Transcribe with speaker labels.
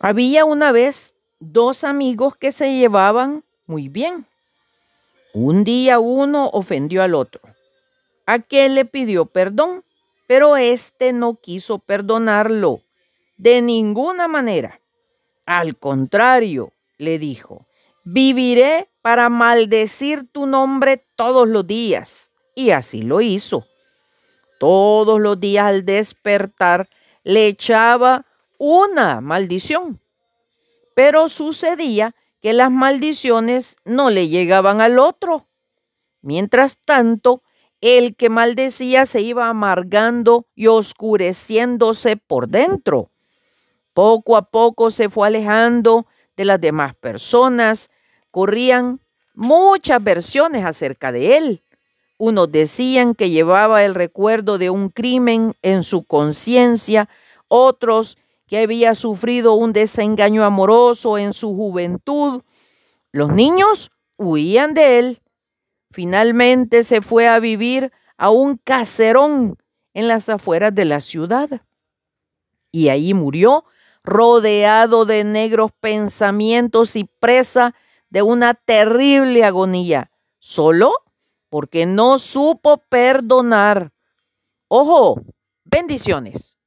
Speaker 1: Había una vez dos amigos que se llevaban muy bien. Un día uno ofendió al otro. Aquel le pidió perdón, pero éste no quiso perdonarlo de ninguna manera. Al contrario, le dijo, viviré para maldecir tu nombre todos los días. Y así lo hizo. Todos los días al despertar le echaba una maldición. Pero sucedía que las maldiciones no le llegaban al otro. Mientras tanto, el que maldecía se iba amargando y oscureciéndose por dentro. Poco a poco se fue alejando de las demás personas. Corrían muchas versiones acerca de él. Unos decían que llevaba el recuerdo de un crimen en su conciencia, otros que había sufrido un desengaño amoroso en su juventud. Los niños huían de él. Finalmente se fue a vivir a un caserón en las afueras de la ciudad. Y ahí murió rodeado de negros pensamientos y presa de una terrible agonía, solo porque no supo perdonar. Ojo, bendiciones.